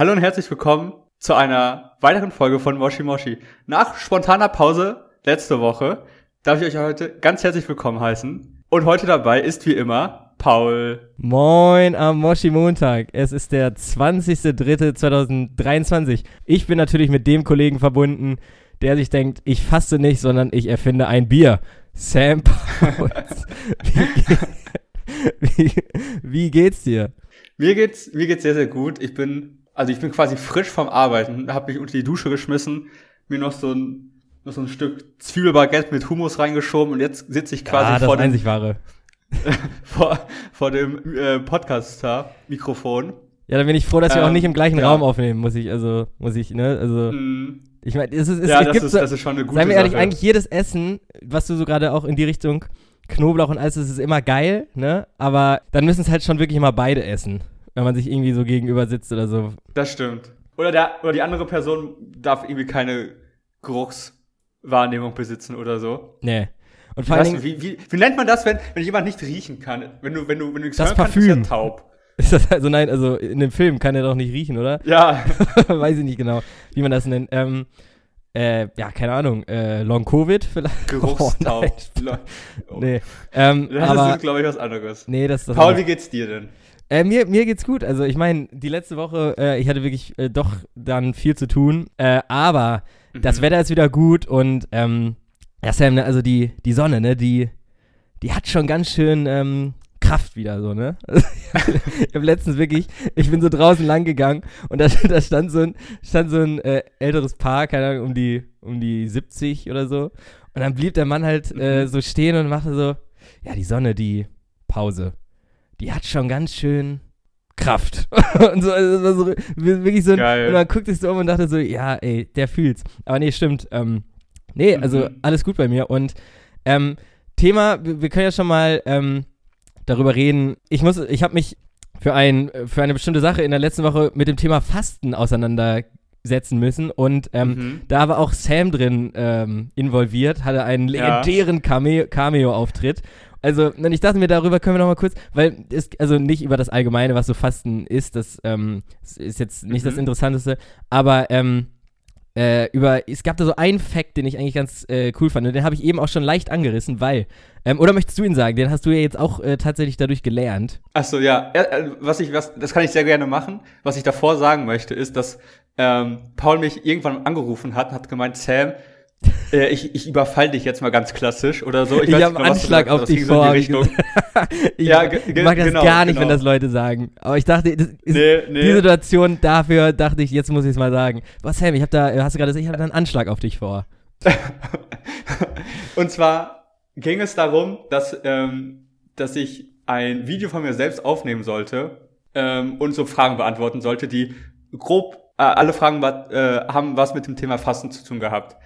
Hallo und herzlich willkommen zu einer weiteren Folge von Moshi Moshi. Nach spontaner Pause letzte Woche darf ich euch heute ganz herzlich willkommen heißen. Und heute dabei ist wie immer Paul. Moin am Moshi Montag. Es ist der 20.03.2023. Ich bin natürlich mit dem Kollegen verbunden, der sich denkt, ich faste nicht, sondern ich erfinde ein Bier. Sam Pauls. wie, wie, wie geht's dir? Mir geht's, mir geht's sehr, sehr gut. Ich bin, also ich bin quasi frisch vom Arbeiten, habe mich unter die Dusche geschmissen, mir noch so ein, noch so ein Stück Zwiebelbaguette mit Hummus reingeschoben und jetzt sitze ich quasi ah, vor dem, vor, vor dem äh, Podcast-Mikrofon. Ja, dann bin ich froh, dass wir Ähm, auch nicht im gleichen ja. Raum aufnehmen, muss ich, also, muss ich, ne, also, Mm, ich meine, es ist, es, ja, es gibt ist, so, das ist schon eine gute Seien wir ehrlich, Sache. eigentlich jedes Essen, was du so gerade auch in die Richtung Knoblauch und alles, das ist immer geil, ne? Aber dann müssen es halt schon wirklich immer beide essen, wenn man sich irgendwie so gegenüber sitzt oder so. Das stimmt. Oder, der, oder die andere Person darf irgendwie keine Geruchswahrnehmung besitzen oder so. Nee. Und vor nicht, wie, wie, wie nennt man das, wenn, wenn jemand nicht riechen kann? Wenn du, wenn du, wenn du nichts Das hören kannst, bist du Parfüm. ja taub. ist das also nein, also in dem Film kann er doch nicht riechen, oder? Ja, Weiß ich nicht genau, wie man das nennt. Ähm, äh, ja, keine Ahnung, äh, Long Covid vielleicht? Geruchstaub. Oh, nein. Oh. Nee, ähm, Das aber, ist, glaube ich, was anderes. nee, das ist das Paul, wie geht's dir denn? Äh, mir, mir geht's gut. Also ich meine, die letzte Woche, äh, ich hatte wirklich äh, doch dann viel zu tun. Äh, aber das Mhm. Wetter ist wieder gut und ähm, ja, Sam, ne, also die, die Sonne, ne, die, die hat schon ganz schön ähm, Kraft wieder so, ne? ich habe letztens wirklich, ich bin so draußen lang gegangen und da, da stand so ein, stand so ein äh, älteres Paar, keine Ahnung, um die, um die 70 oder so. Und dann blieb der Mann halt äh, Mhm. so stehen und machte so, ja, die Sonne, die Pause, die hat schon ganz schön Kraft. und so, also so wirklich so Geil. und man guckt sich so um und dachte so, ja, ey, der fühlt's. Aber nee, stimmt. Ähm, nee, also Mhm. alles gut bei mir. Und ähm, Thema, wir, können ja schon mal ähm, darüber reden. Ich muss, ich habe mich für, ein, für eine bestimmte Sache in der letzten Woche mit dem Thema Fasten auseinandersetzen müssen. Und ähm, Mhm. da war auch Sam drin ähm, involviert, hatte einen Ja. legendären Cameo- Cameo-Auftritt. Also, ich dachte mir, darüber können wir noch mal kurz, weil es, also nicht über das Allgemeine, was so Fasten ist, das ähm, ist jetzt nicht das Mhm. Interessanteste, aber ähm, äh, über, es gab da so einen Fact, den ich eigentlich ganz äh, cool fand und den habe ich eben auch schon leicht angerissen, weil, ähm, oder möchtest du ihn sagen, den hast du ja jetzt auch äh, tatsächlich dadurch gelernt. Ach so, ja. Äh, Was ich, was, das kann ich sehr gerne machen. Was ich davor sagen möchte, ist, dass ähm, Paul mich irgendwann angerufen hat und hat gemeint, Sam, äh, ich, ich überfall dich jetzt mal ganz klassisch oder so. Ich, weiß habe du Anschlag auf dich vor. ich ich Ja, mag, ich das genau, gar nicht, wenn genau. das Leute sagen. Aber ich dachte, ist, Nee, nee. die Situation dafür dachte ich, jetzt muss ich es mal sagen. Was, Sam, ich habe da, hast du gerade ich habe da einen Anschlag auf dich vor. Und zwar ging es darum, dass, ähm, dass ich ein Video von mir selbst aufnehmen sollte ähm, und so Fragen beantworten sollte, die grob äh, alle Fragen äh, haben was mit dem Thema Fasten zu tun gehabt.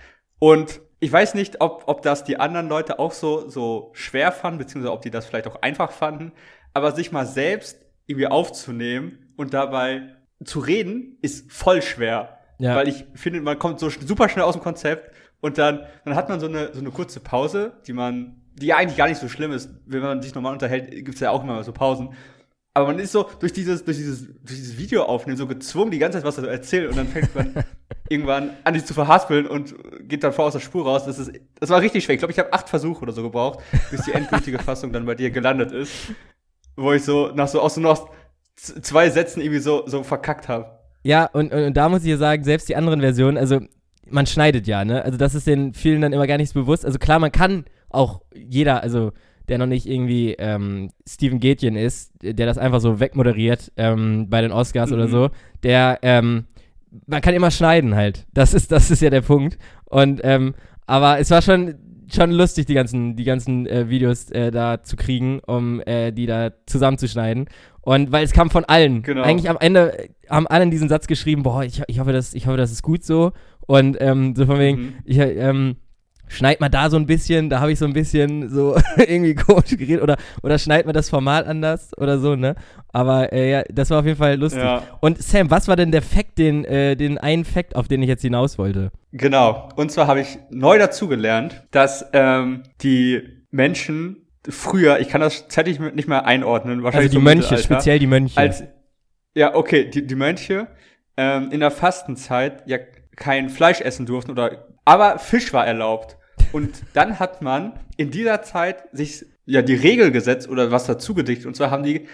Und ich weiß nicht, ob, ob das die anderen Leute auch so, so schwer fanden, beziehungsweise ob die das vielleicht auch einfach fanden, aber sich mal selbst irgendwie aufzunehmen und dabei zu reden, ist voll schwer. Ja. Weil ich finde, man kommt so super schnell aus dem Konzept und dann, dann hat man so eine, so eine kurze Pause, die man, die ja eigentlich gar nicht so schlimm ist. Wenn man sich normal unterhält, gibt's ja auch immer mal so Pausen. Aber man ist so durch dieses, durch dieses, durch dieses Video aufnehmen so gezwungen, die ganze Zeit was zu erzählen und dann fängt man irgendwann an, sich zu verhaspeln und geht dann vor aus der Spur raus. Das ist, das war richtig schwer. Ich glaube, ich habe acht Versuche oder so gebraucht, bis die endgültige Fassung dann bei dir gelandet ist. Wo ich so nach so aus so noch zwei Sätzen irgendwie so, so verkackt habe. Ja, und, und, und da muss ich ja sagen, selbst die anderen Versionen, also man schneidet ja, ne? Also das ist den vielen dann immer gar nicht so bewusst. Also klar, man kann auch jeder, also der noch nicht irgendwie ähm, Steven Gätjen ist, der das einfach so wegmoderiert ähm, bei den Oscars oder Mhm. so, der, ähm, man kann immer schneiden halt. Das ist, das ist ja der Punkt. Und, ähm, aber es war schon, schon lustig, die ganzen, die ganzen äh, Videos äh, da zu kriegen, um äh, die da zusammenzuschneiden. Und weil es kam von allen. Genau. Eigentlich am Ende haben alle diesen Satz geschrieben, boah, ich, ich hoffe, das, ich hoffe, das ist gut so. Und ähm, so von wegen, Mhm. ich, ähm, schneid mal da so ein bisschen, da habe ich so ein bisschen so irgendwie komisch geredet oder, oder schneid mal das Format anders oder so, ne? Aber äh, ja, das war auf jeden Fall lustig. Ja. Und Sam, was war denn der Fact, den, äh, den einen Fact, auf den ich jetzt hinaus wollte? Genau. Und zwar habe ich neu dazugelernt, dass ähm, die Menschen früher, ich kann das zeitlich nicht mehr einordnen, Also wahrscheinlich die so im Mönche, speziell die Mönche. Als, ja, okay, die, die Mönche ähm, in der Fastenzeit ja kein Fleisch essen durften oder, aber Fisch war erlaubt. Und dann hat man in dieser Zeit sich ja die Regel gesetzt oder was dazu gedichtet. Und zwar haben die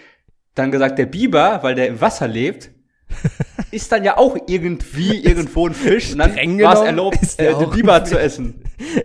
dann gesagt, der Biber, weil der im Wasser lebt, ist dann ja auch irgendwie irgendwo ein Fisch. Und dann war es erlaubt, äh, der den Biber zu essen.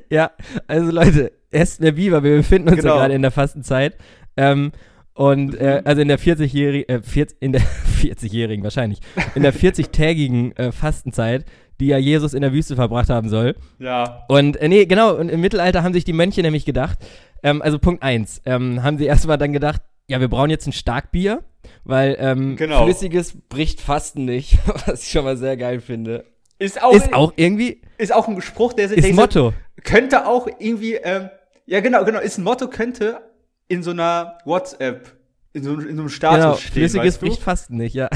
Ja, also Leute, esst mehr Biber. Wir befinden uns ja Genau. gerade in der Fastenzeit. Ähm, und äh, also in der 40-jährigen, äh, 40, in der 40-jährigen wahrscheinlich, in der 40-tägigen äh, Fastenzeit, die ja Jesus in der Wüste verbracht haben soll. Ja. Und äh, nee, genau, und im Mittelalter haben sich die Mönche nämlich gedacht, ähm, also Punkt eins, ähm, haben sie erstmal dann gedacht, ja, wir brauchen jetzt ein Starkbier, weil ähm, Genau. Flüssiges bricht Fasten nicht, was ich schon mal sehr geil finde. Ist auch, Ist auch irgendwie, ist auch ein Spruch, der, der ist Motto. könnte auch irgendwie, ähm, ja genau, genau, ist ein Motto, könnte in so einer WhatsApp, in so, in so einem Status Genau, stehen, flüssiges weißt du? bricht Fasten nicht, ja.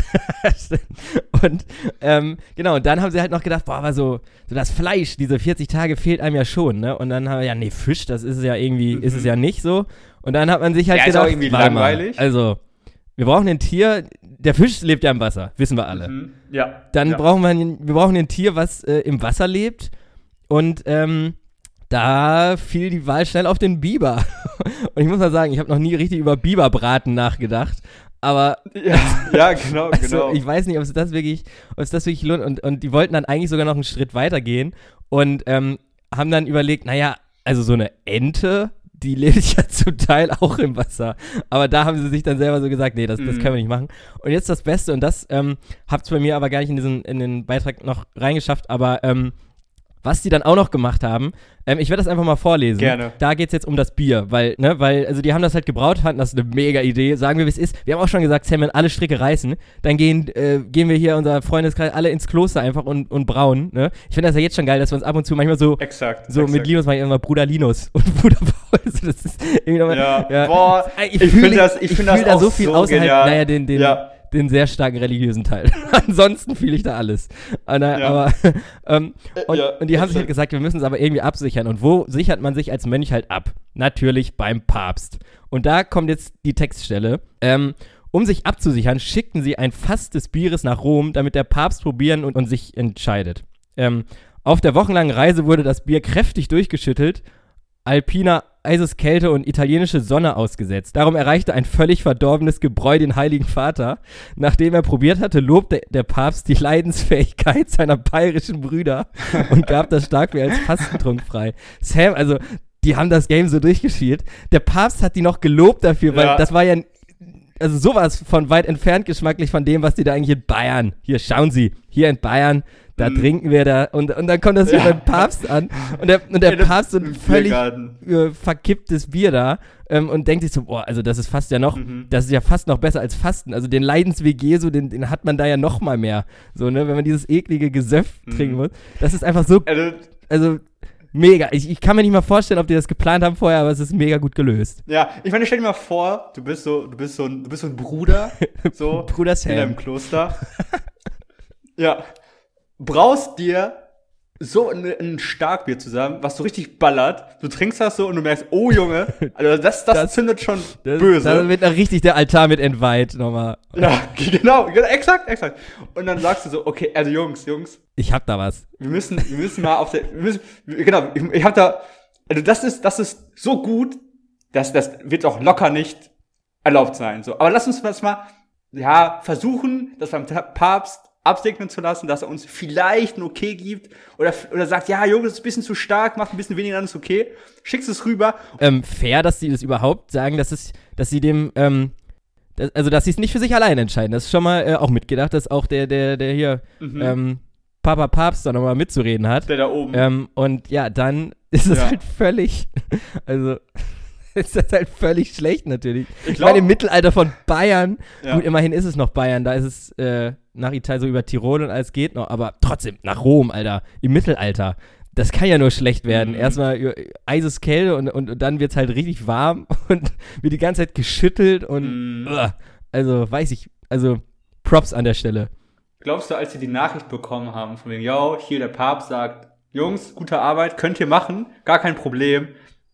Und ähm, genau, und dann haben sie halt noch gedacht, boah, aber so, so das Fleisch, diese 40 Tage fehlt einem ja schon, ne? Und dann haben wir, ja, nee, Fisch, das ist es ja irgendwie, ist es ja nicht so. Und dann hat man sich halt Mhm. Ja, ist auch gedacht, irgendwie mal, langweilig. also, wir brauchen ein Tier, der Fisch lebt ja im Wasser, wissen wir alle. Mhm. Ja. Dann ja. brauchen wir, ein- wir brauchen ein Tier, was äh, im Wasser lebt. Und ähm, da fiel die Wahl schnell auf den Biber. Und ich muss mal sagen, ich habe noch nie richtig über Biberbraten nachgedacht. Aber ja, ja, genau, also, genau. ich weiß nicht, ob es das wirklich, ob es das wirklich lohnt. Und, und die wollten dann eigentlich sogar noch einen Schritt weiter gehen und ähm, haben dann überlegt, naja, also so eine Ente, die lebt ja zum Teil auch im Wasser. Aber da haben sie sich dann selber so gesagt, nee, das, das Mhm. können wir nicht machen. Und jetzt das Beste, und das ähm, hab's bei mir aber gar nicht in, diesen, in den Beitrag noch reingeschafft, aber ähm, was die dann auch noch gemacht haben, ähm, ich werde das einfach mal vorlesen. Gerne. Da geht es jetzt um das Bier, weil, ne, weil, also die haben das halt gebraut, fanden das eine mega Idee. Sagen wir, wie es ist. Wir haben auch schon gesagt, Sam, wenn alle Stricke reißen, dann gehen, äh, gehen wir hier, unser Freundeskreis, alle ins Kloster einfach und, und brauen. Ne? Ich finde das ja jetzt schon geil, dass wir uns ab und zu manchmal so, exakt. so exakt. mit Linus mache ich immer Bruder Linus und Bruder Paul. Also das ist irgendwie nochmal, Ja, boah, ich, ich fühle find das- ich ich find fühl das da so viel so außerhalb, genial. naja, den, den, Ja. Den sehr starken religiösen Teil. Ansonsten fühle ich da alles. Ah, na, Ja. Aber, ähm, und, ja, und die haben sich halt gesagt, wir müssen es aber irgendwie absichern. Und wo sichert man sich als Mönch halt ab? Natürlich beim Papst. Und da kommt jetzt die Textstelle. Ähm, um sich abzusichern, schickten sie ein Fass des Bieres nach Rom, damit der Papst probieren und, und sich entscheidet. Ähm, auf der wochenlangen Reise wurde das Bier kräftig durchgeschüttelt, alpiner Eiseskälte und italienische Sonne ausgesetzt. Darum erreichte ein völlig verdorbenes Gebräu den Heiligen Vater. Nachdem er probiert hatte, lobte der Papst die Leidensfähigkeit seiner bayerischen Brüder und gab das Starkbier als Fastentrunk frei. Sam, also, die haben das Game so durchgespielt. Der Papst hat die noch gelobt dafür, weil Ja. das war ja also sowas von weit entfernt geschmacklich von dem, was die da eigentlich in Bayern. Hier, schauen Sie, hier in Bayern, da Mhm. trinken wir da. Und, und dann kommt das hier Ja. beim Papst an. Und der, und der Papst so ein völlig äh, verkipptes Bier da ähm, und denkt sich so, boah, also das ist fast ja noch, Mhm. das ist ja fast noch besser als Fasten. Also den Leidensweg Jesu, den, den hat man da ja noch mal mehr. So, ne, wenn man dieses eklige Gesöff Mhm. trinken muss. Das ist einfach so, Also, also mega. Ich, ich kann mir nicht mal vorstellen, ob die das geplant haben vorher, aber es ist mega gut gelöst. ja, ich meine, stell dir mal vor, du bist so, du bist so ein, du bist so ein Bruder, so Bruder in einem Sam. Kloster. ja, brauchst dir so ein, ein Starkbier zusammen, was so richtig ballert. Du trinkst das so und du merkst, oh Junge, also das, das, Das- zündet schon Das, böse. Da wird noch richtig der Altar mit entweiht nochmal. ja, genau, genau, exakt, exakt. Und dann sagst du so, okay, also Jungs, Jungs, Ich hab da was. wir müssen, wir müssen mal auf der, wir müssen, genau, ich, ich hab da, also das ist, das ist so gut, dass das wird auch locker nicht erlaubt sein. So, aber lass uns das mal, ja, versuchen, das beim Papst absegnen zu lassen, dass er uns vielleicht ein Okay gibt oder, oder sagt, ja, Junge, das ist ein bisschen zu stark, macht ein bisschen weniger, dann ist okay. Schickst es rüber. Ähm, fair, dass sie das überhaupt sagen, dass es, dass sie dem, ähm, das, also dass sie es nicht für sich allein entscheiden. Das ist schon mal äh, auch mitgedacht, dass auch der, der, der hier, Mhm. ähm, Papa Papst da nochmal mitzureden hat. Der da oben. Ähm, und ja, dann ist es Ja. halt völlig, also ist das halt völlig schlecht natürlich. Ich Ich meine, im glaub- Mittelalter von Bayern, Ja. gut, immerhin ist es noch Bayern, da ist es äh, nach Italien so über Tirol und alles geht noch, aber trotzdem, nach Rom, Alter, im Mittelalter. Das kann ja nur schlecht werden. Mhm. Erstmal äh, eises Kälte und, und, und dann wird es halt richtig warm und wird die ganze Zeit geschüttelt und Mhm. Ugh. also weiß ich, also Props an der Stelle. Glaubst du, als sie die Nachricht bekommen haben, von wegen, yo, hier der Papst sagt, Jungs, gute Arbeit, könnt ihr machen, gar kein Problem,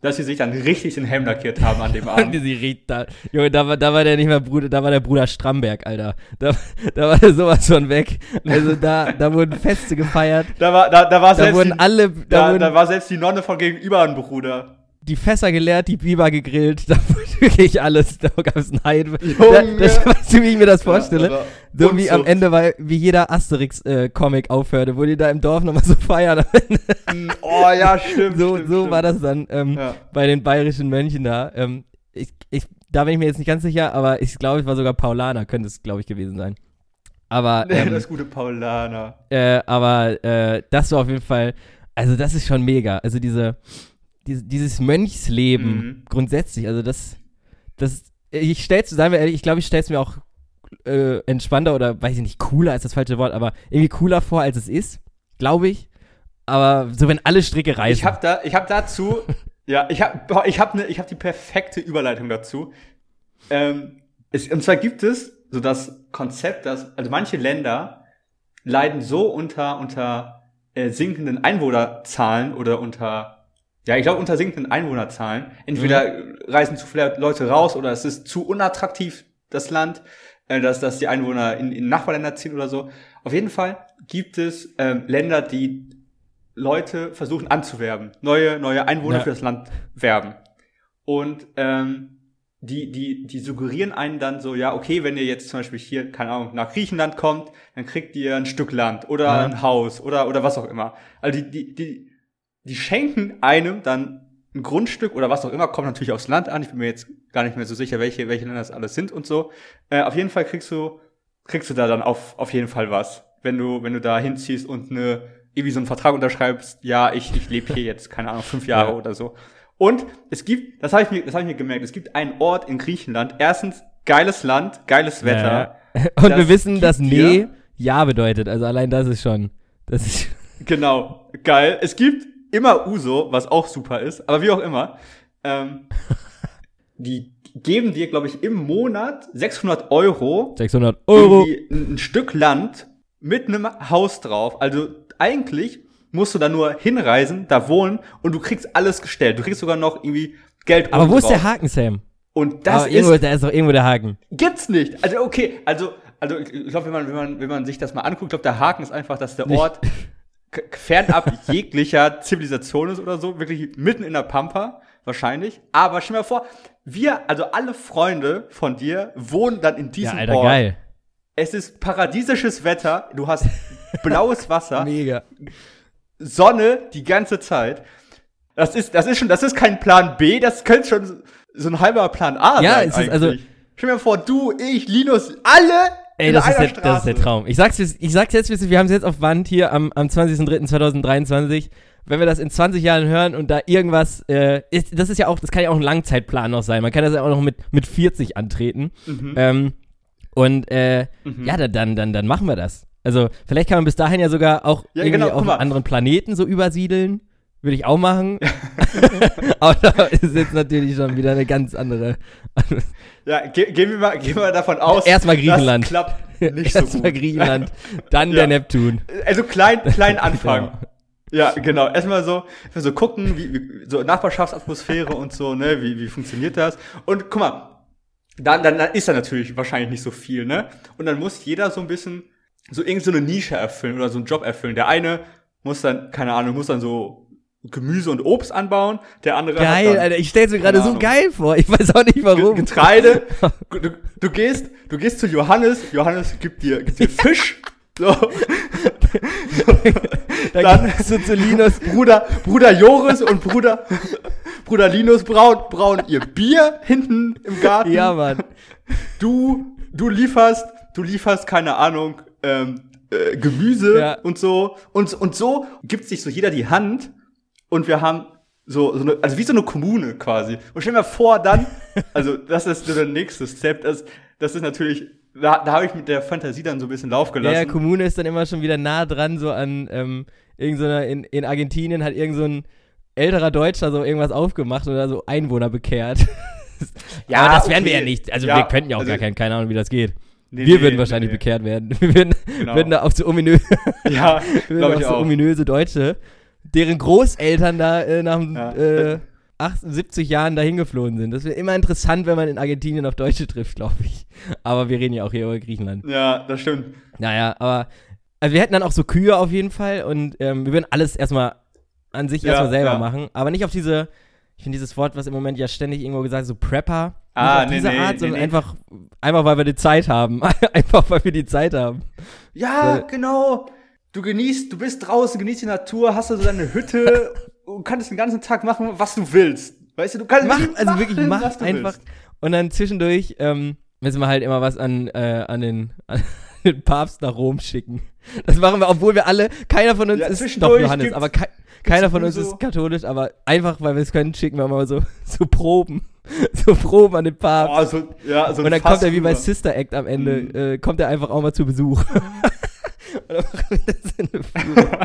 dass sie sich dann richtig den Helm lackiert haben an dem Abend. sie da. Junge, da war, da war der nicht mehr Bruder, da war der Bruder Stramberg, Alter. Da, da war der sowas von weg. Also da, da wurden Feste gefeiert. Da war, da, da war Da selbst wurden die, alle, da, da, wurden da war selbst die Nonne von gegenüber ein Bruder. die Fässer geleert, die Biber gegrillt, da wirklich alles, da gab es ein Heide. Da, das, weißt du, wie ich mir das vorstelle? Ja, so aber wie am. Ende, weil, wie jeder Asterix-Comic aufhörte, wo die da im Dorf nochmal so feiern. Ende. Oh ja, stimmt. so stimmt, so stimmt. war das dann ähm, Ja. bei den bayerischen Mönchen da. Ähm, ich, ich, da bin ich mir jetzt nicht ganz sicher, aber ich glaube, es war sogar Paulaner, könnte es, glaube ich, gewesen sein. Aber, ähm, das gute Paulaner. äh, aber äh, das war auf jeden Fall, also das ist schon mega. Also diese, diese dieses Mönchsleben Mhm. grundsätzlich, also das, das, ich stell's, seien wir ehrlich, ich glaube, ich stell's mir auch äh, entspannter oder weiß ich nicht, cooler ist das falsche Wort, aber irgendwie cooler vor, als es ist, glaube ich. Aber so, wenn alle Stricke reißen. Ich habe da, ich habe dazu, ja, ich habe, ich habe ne, ich habe die perfekte Überleitung dazu. Ähm, es, und zwar gibt es so das Konzept, dass also manche Länder leiden so unter unter äh, sinkenden Einwohnerzahlen oder unter ja, ich glaube unter sinkenden Einwohnerzahlen. Entweder reisen zu viele Leute raus oder es ist zu unattraktiv das Land, äh, dass dass die Einwohner in, in Nachbarländer ziehen oder so. Auf jeden Fall gibt es ähm, Länder, die Leute versuchen anzuwerben, neue, neue Einwohner Ja. für das Land werben. Und ähm, die, die, die suggerieren einen dann so, ja, okay, wenn ihr jetzt zum Beispiel hier, keine Ahnung, nach Griechenland kommt, dann kriegt ihr ein Stück Land oder Ja. ein Haus oder, oder was auch immer. Also die, die, die, die schenken einem dann ein Grundstück oder was auch immer, kommt natürlich aufs Land an. Ich bin mir jetzt gar nicht mehr so sicher, welche, welche Länder das alles sind und so. Äh, auf jeden Fall kriegst du, kriegst du da dann auf, auf jeden Fall was. Wenn du, wenn du da hinziehst und eine, irgendwie so einen Vertrag unterschreibst, ja, ich, ich lebe hier jetzt, keine Ahnung, fünf Jahre Ja. oder so. Und es gibt, das habe ich mir, das habe ich mir gemerkt, es gibt einen Ort in Griechenland. Erstens, geiles Land, geiles Wetter. Ja. Und wir wissen, dass nee ja bedeutet. Also allein das ist schon. Das ist. Genau, geil. Es gibt immer Uso, was auch super ist, aber wie auch immer. Ähm, die geben dir, glaube ich, im Monat 600 Euro 600 Euro. ein, Stück Land mit einem Haus drauf. Also eigentlich musst du da nur hinreisen, da wohnen und du kriegst alles gestellt. Du kriegst sogar noch irgendwie Geld Aber wo ist drauf. der Haken, Sam? Und das Aber irgendwo, ist da ist doch irgendwo der Haken. Gibt's nicht. Also okay, also also ich glaube, wenn man wenn man wenn man sich das mal anguckt, glaube der Haken ist einfach, dass der. Ort fernab jeglicher Zivilisation ist oder so, wirklich mitten in der Pampa wahrscheinlich. Aber stell dir mal vor, wir also alle Freunde von dir wohnen dann in Ja, diesem Alter, Ort. geil. Es ist paradiesisches Wetter, du hast blaues Wasser, Mega. Sonne die ganze Zeit. Das ist das ist schon das ist kein Plan B, das könnte schon so ein halber Plan A Ja, sein es ist also-. Stell dir mal vor, du, ich, Linus, alle Ey, das ist, der, das ist der. Traum. Ich sag's, jetzt- ich sag's jetzt, wir haben es jetzt auf Wand hier am, am 20.03.2023. Wenn wir das in 20 Jahren hören und da irgendwas, äh, ist, das ist ja auch, das kann ja auch ein Langzeitplan noch sein. Man kann das ja auch noch mit, mit 40 antreten. Mhm. Ähm, und äh, ja, dann, dann, dann, machen wir das. Also, vielleicht kann man bis dahin ja sogar auch Ja, irgendwie genau, auf einen anderen Planeten so übersiedeln. Würde ich auch machen. Aber da ist jetzt natürlich schon wieder eine ganz andere. Ja, ge gehen, wir mal, gehen wir davon aus, Erstmal Griechenland. das klappt nicht so Erstmal gut. Griechenland, dann Ja. der Neptun. Also klein, klein Anfang. Genau. Ja, genau. Erstmal so, erstmal so gucken, wie, wie so Nachbarschaftsatmosphäre und so, ne, wie, wie funktioniert das? Und guck mal, dann, dann, dann ist da natürlich wahrscheinlich nicht so viel, ne? Und dann muss jeder so ein bisschen so irgend so eine Nische erfüllen oder so einen Job erfüllen. Der eine muss dann, keine Ahnung, muss dann so Gemüse und Obst anbauen, der andere hat Geil, dann Alter, ich stell's mir gerade so Ahnung. geil vor. Ich weiß auch nicht warum. Getreide. Du, du gehst, du gehst zu Johannes. Johannes gibt dir, gibt dir Fisch. So. Dann Dann- du zu Linus. Bruder, Bruder Joris und Bruder, Bruder Linus brauen, brauen ihr Bier hinten im Garten. Ja, Mann. Du, du lieferst, du lieferst, keine Ahnung, ähm, äh, Gemüse Ja. und so. Und, und so gibt sich so jeder die Hand und wir haben so, so eine, also wie so eine Kommune quasi. Und stell mal vor, dann, also das ist so der nächste Step, das, das ist natürlich, da, da habe ich mit der Fantasie dann so ein bisschen Lauf Ja, gelassen. ja, Kommune ist dann immer schon wieder nah dran, so an ähm, irgendeiner, in, in Argentinien hat irgend so ein älterer Deutscher so irgendwas aufgemacht oder so Einwohner bekehrt. Ja, Aber das werden wir okay. ja nicht. Also Ja, wir könnten ja auch also- gar keinen, keine Ahnung, wie das geht. Nee, wir nee, würden wahrscheinlich nee. bekehrt werden. Wir würden, Genau. würden da auf so ominöse, Ja, würden ich auf so auch. ominöse Deutsche, deren Großeltern da äh, nach Ja. äh, 78 Jahren dahin geflohen sind. Das wäre immer interessant, wenn man in Argentinien auf Deutsche trifft, glaube ich. Aber wir reden ja auch hier über Griechenland. Ja, das stimmt. Naja, aber also wir hätten dann auch so Kühe auf jeden Fall und ähm, wir würden alles erstmal an sich Ja, erstmal selber ja. machen, aber nicht auf diese, ich finde dieses Wort, was im Moment ja ständig irgendwo gesagt wird, so Prepper. Ah, nee, diese nee, Art, sondern nee. einfach, einfach weil wir die Zeit haben. einfach weil wir die Zeit haben. Ja, Weil- genau. Du genießt, du bist draußen, genießt die Natur, hast da so deine Hütte und kannst den ganzen Tag machen, was du willst. Weißt du, du kannst Mach, machen, also wirklich, mach einfach. willst. Und dann zwischendurch ähm, müssen wir halt immer was an, äh, an, den, an den Papst nach Rom schicken. Das machen wir, obwohl wir alle, keiner von uns Ja, ist, doch Johannes, aber kei keiner von uns so- ist katholisch, aber einfach, weil wir es können, schicken wir mal so, so Proben. So Proben an den Papst. Oh, so, ja, so und dann Fass kommt er wie bei. Sister Act am Ende, Mhm. äh, kommt er einfach auch mal zu Besuch. Und dann machen wir das in eine Führung.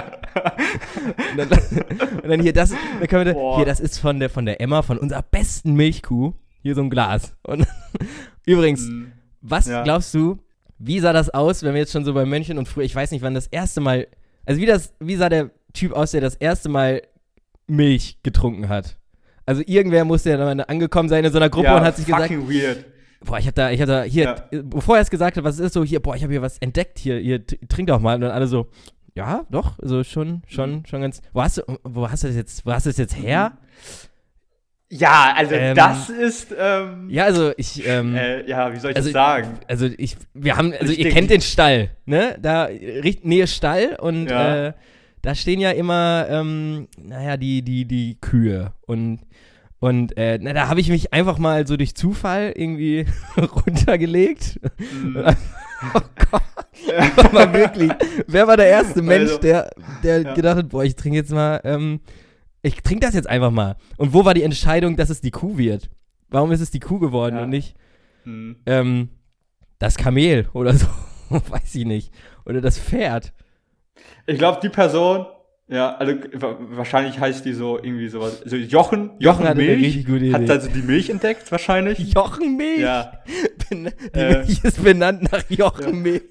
und, dann, und dann hier, das, dann können wir, Boah. hier, das ist von der, von der Emma, von unserer besten Milchkuh. Hier so ein Glas. Und übrigens, Mhm. was Ja. glaubst du, wie sah das aus, wenn wir jetzt schon so bei Mönchen und früher, ich weiß nicht, wann das erste Mal, also wie, das, wie sah der Typ aus, der das erste Mal Milch getrunken hat? Also irgendwer musste ja dann angekommen sein in so einer Gruppe ja, und hat sich gesagt, weird. Boah, ich hab da, ich hab da, hier, Ja. äh, bevor er es gesagt hat, was es ist, so, hier, boah, ich habe hier was entdeckt, hier, hier, t- trink doch mal. Und dann alle so, ja, doch, also schon, Mhm. schon, schon ganz, wo hast du, wo hast du das jetzt, wo hast du das jetzt her? Ja, also Ähm, das ist, ähm, Ja, also ich, ähm, äh, ja, wie soll ich also, das sagen? also ich, wir haben, also Ich ihr kennt den Stall, ne? Da, Nähe Stall und, Ja. äh, da stehen ja immer, ähm, naja, die, die, die Kühe und, und, äh, na, da habe ich mich einfach mal so durch Zufall irgendwie runtergelegt. Mhm. Oh Gott. Einfach mal wirklich. Wer war der erste Mensch, Also, der, der ja. gedacht hat, boah, ich trinke jetzt mal, ähm, ich trinke das jetzt einfach mal. Und wo war die Entscheidung, dass es die Kuh wird? Warum ist es die Kuh geworden Ja. und nicht Mhm. ähm, das Kamel oder so? Weiß ich nicht. Oder das Pferd. Ich glaube, die Person, ja, also wa- wahrscheinlich heißt die so irgendwie sowas, so Jochen, Jochen, eine Milch, gute Idee. hat also die Milch entdeckt wahrscheinlich. Jochenmilch. Ja, Ben- Die Äh. Milch ist benannt nach Jochenmilch.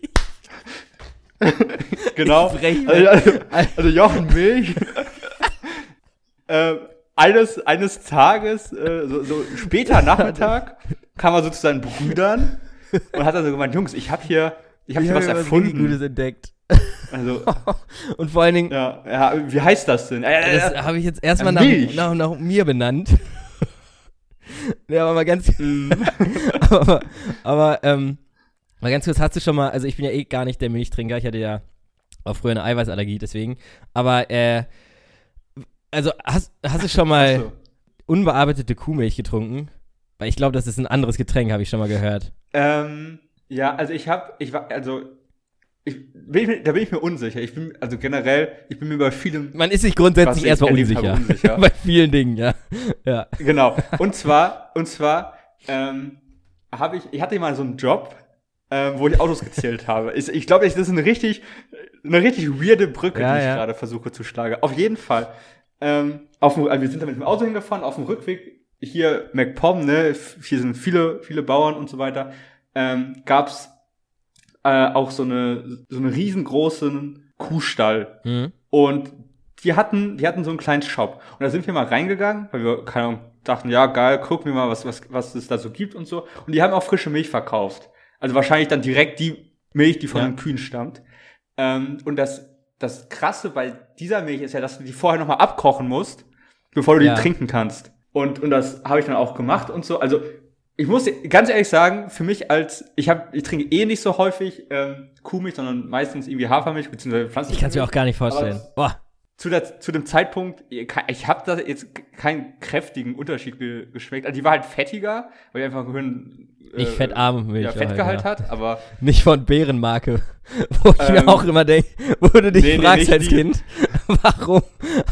genau. Ich brech Also, also, also Jochen Milch. äh, eines, eines Tages, äh, so, so später Nachmittag, kam er so zu seinen Brüdern und hat dann so gemeint, Jungs, ich habe hier, ich habe hier was erfunden. Gutes entdeckt. Also, Und vor allen Dingen, ja, ja, wie heißt das denn? Äh, das habe ich jetzt erstmal nach, nach, nach mir benannt. ja, aber mal ganz, aber, aber ähm, mal ganz kurz, hast du schon mal, also ich bin ja eh gar nicht der Milchtrinker, ich hatte ja auch früher eine Eiweißallergie, deswegen, aber äh, also hast, hast du schon mal so. unbearbeitete Kuhmilch getrunken? Weil ich glaube, das ist ein anderes Getränk, habe ich schon mal gehört. Ähm, ja, also ich habe, ich war, also, ich, bin ich da bin ich mir unsicher. Ich bin, also generell, ich bin mir bei vielem, Man ist sich grundsätzlich ich erstmal unsicher. habe, unsicher. Bei vielen Dingen, ja. Ja. genau. Und zwar, und zwar, ähm, habe ich, ich hatte mal so einen Job, ähm, wo ich Autos gezählt habe. Ich, ich glaube, das ist eine richtig, eine richtig weirde Brücke, Ja, die ich ja. gerade versuche zu schlagen. Auf jeden Fall. Ähm, auf dem, also wir sind da mit dem Auto hingefahren, auf dem Rückweg, hier MacPom, ne, hier sind viele, viele Bauern und so weiter, ähm, gab's äh, auch so eine, so einen riesengroßen Kuhstall. Mhm. Und die hatten, die hatten so einen kleinen Shop. Und da sind wir mal reingegangen, weil wir, keine Ahnung, dachten, ja, geil, gucken wir mal, was, was, was es da so gibt und so. Und die haben auch frische Milch verkauft. Also wahrscheinlich dann direkt die Milch, die von Ja. den Kühen stammt. Ähm, und das, das Krasse bei dieser Milch ist ja, dass du die vorher nochmal abkochen musst, bevor du Ja. die trinken kannst. Und, und das habe ich dann auch gemacht und so. Also, ich muss ganz ehrlich sagen, für mich als, ich habe, ich trinke eh nicht so häufig ähm, Kuhmilch, sondern meistens irgendwie Hafermilch, Ich Pflanzenmilch. kann es mir auch gar nicht vorstellen. Boah. Zu, der, zu dem Zeitpunkt, ich habe da jetzt keinen kräftigen Unterschied ge geschmeckt. Also die war halt fettiger, weil die einfach einen höheren äh, Nicht fettarme Milch. ja, halt, Fettgehalt ja. hat, aber Nicht von Bärenmarke. Wo ich Ähm, mir auch immer denke, wo du dich nee, nee, fragst nicht als die. Kind, warum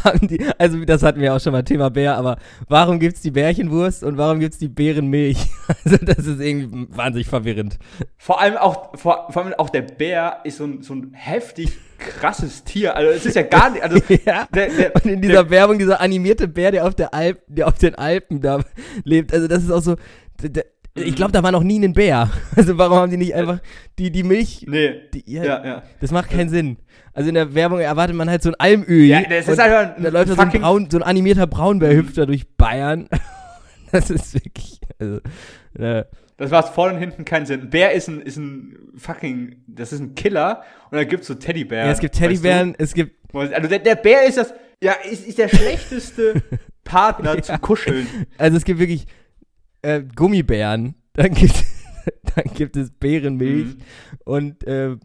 haben die, also das hatten wir auch schon mal Thema Bär, aber warum gibt's die Bärchenwurst und warum gibt's die Bärenmilch? Also das ist irgendwie wahnsinnig verwirrend. vor allem auch, vor, vor allem auch der Bär ist so ein, so ein heftig krasses Tier. Also es ist ja gar nicht, also ja. der, der, Und in dieser Werbung, dieser animierte Bär, der auf der Alp, der auf den Alpen da lebt, also das ist auch so, ich glaube, da war noch nie ein Bär. Also warum haben die nicht einfach die, die Milch, nee, die, ja, ja, ja. das macht keinen Sinn. Also in der Werbung erwartet man halt so ein Almöhi. Ja, das ist einfach ein da läuft so ein, Braun, so ein animierter Braunbär hüpft da durch Bayern. Das ist wirklich, also, äh, Das macht vorne und hinten keinen Sinn. Bär ist ein, ist ein fucking, das ist ein Killer. Und dann gibt's so Teddybären. ja, es gibt weißt du? Teddybären, es gibt, Also der, der Bär ist das, ja, ist, ist der schlechteste Partner Ja. zum Kuscheln. also es gibt wirklich äh, Gummibären, dann gibt, dann gibt es Bärenmilch Mhm. und äh,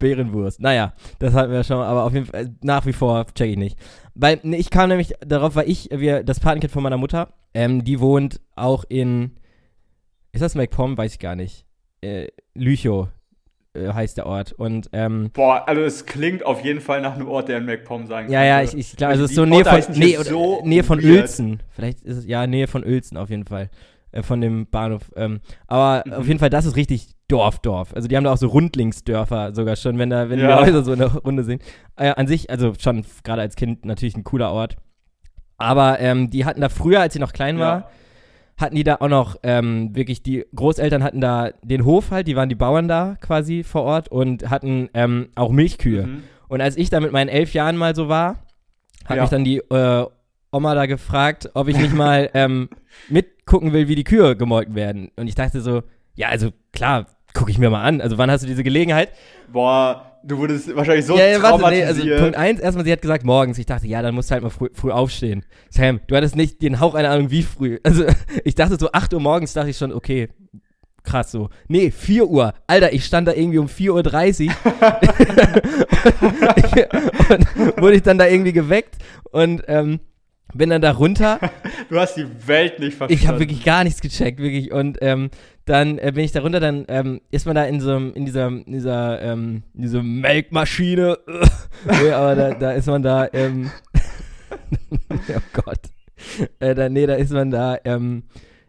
Bärenwurst. Naja, das hatten wir schon, aber auf jeden Fall, äh, nach wie vor check ich nicht. Weil, ne, ich kam nämlich darauf, weil ich, wir, das Patenkind von meiner Mutter, ähm, die wohnt auch in, ist das MacPom? Weiß ich gar nicht. Äh, Lüchow äh, heißt der Ort. Und, ähm, Boah, also es klingt auf jeden Fall nach einem Ort, der in MacPom sein ja, ja, ich, ich glaube, also es ist so Nähe von, nee, oder, so Nähe von weird. Uelzen. Vielleicht ist es, ja, Nähe von Uelzen auf jeden Fall. Äh, von dem Bahnhof. Ähm, aber Mhm. auf jeden Fall, das ist richtig Dorf, Dorf. Also die haben da auch so Rundlingsdörfer sogar schon, wenn da, wenn Ja. die Häuser so in der Runde sind. Äh, an sich, also schon gerade als Kind natürlich ein cooler Ort. Aber ähm, die hatten da früher, als ich noch klein war, Ja. Hatten die da auch noch ähm, wirklich, die Großeltern hatten da den Hof halt, die waren die Bauern da quasi vor Ort und hatten ähm, auch Milchkühe. Mhm. Und als ich da mit meinen elf Jahren mal so war, hat Ja. mich dann die äh, Oma da gefragt, ob ich nicht mal ähm, mitgucken will, wie die Kühe gemolken werden. Und ich dachte so, ja, also klar, gucke ich mir mal an. Also wann hast du diese Gelegenheit? Boah, du wurdest wahrscheinlich so ja, ja, warte, nee, traumatisiert. also Punkt eins, erstmal, sie hat gesagt morgens. Ich dachte, ja, dann musst du halt mal früh, früh aufstehen. Sam, du hattest nicht den Hauch einer Ahnung, wie früh. Also ich dachte so 8 Uhr morgens, dachte ich schon, okay, krass so. Nee, 4 Uhr. Alter, ich stand da irgendwie um 4.30 Uhr. und wurde ich dann da irgendwie geweckt und ähm, bin dann da runter. du hast die Welt nicht verstanden. Ich habe wirklich gar nichts gecheckt, wirklich. Und ähm, dann äh, bin ich da runter, dann ähm, ist man da in so einem- in dieser, in dieser, ähm, in dieser Melkmaschine. nee, aber da, da ist man da, ähm, oh Gott. Äh, da, nee, da ist man da ähm,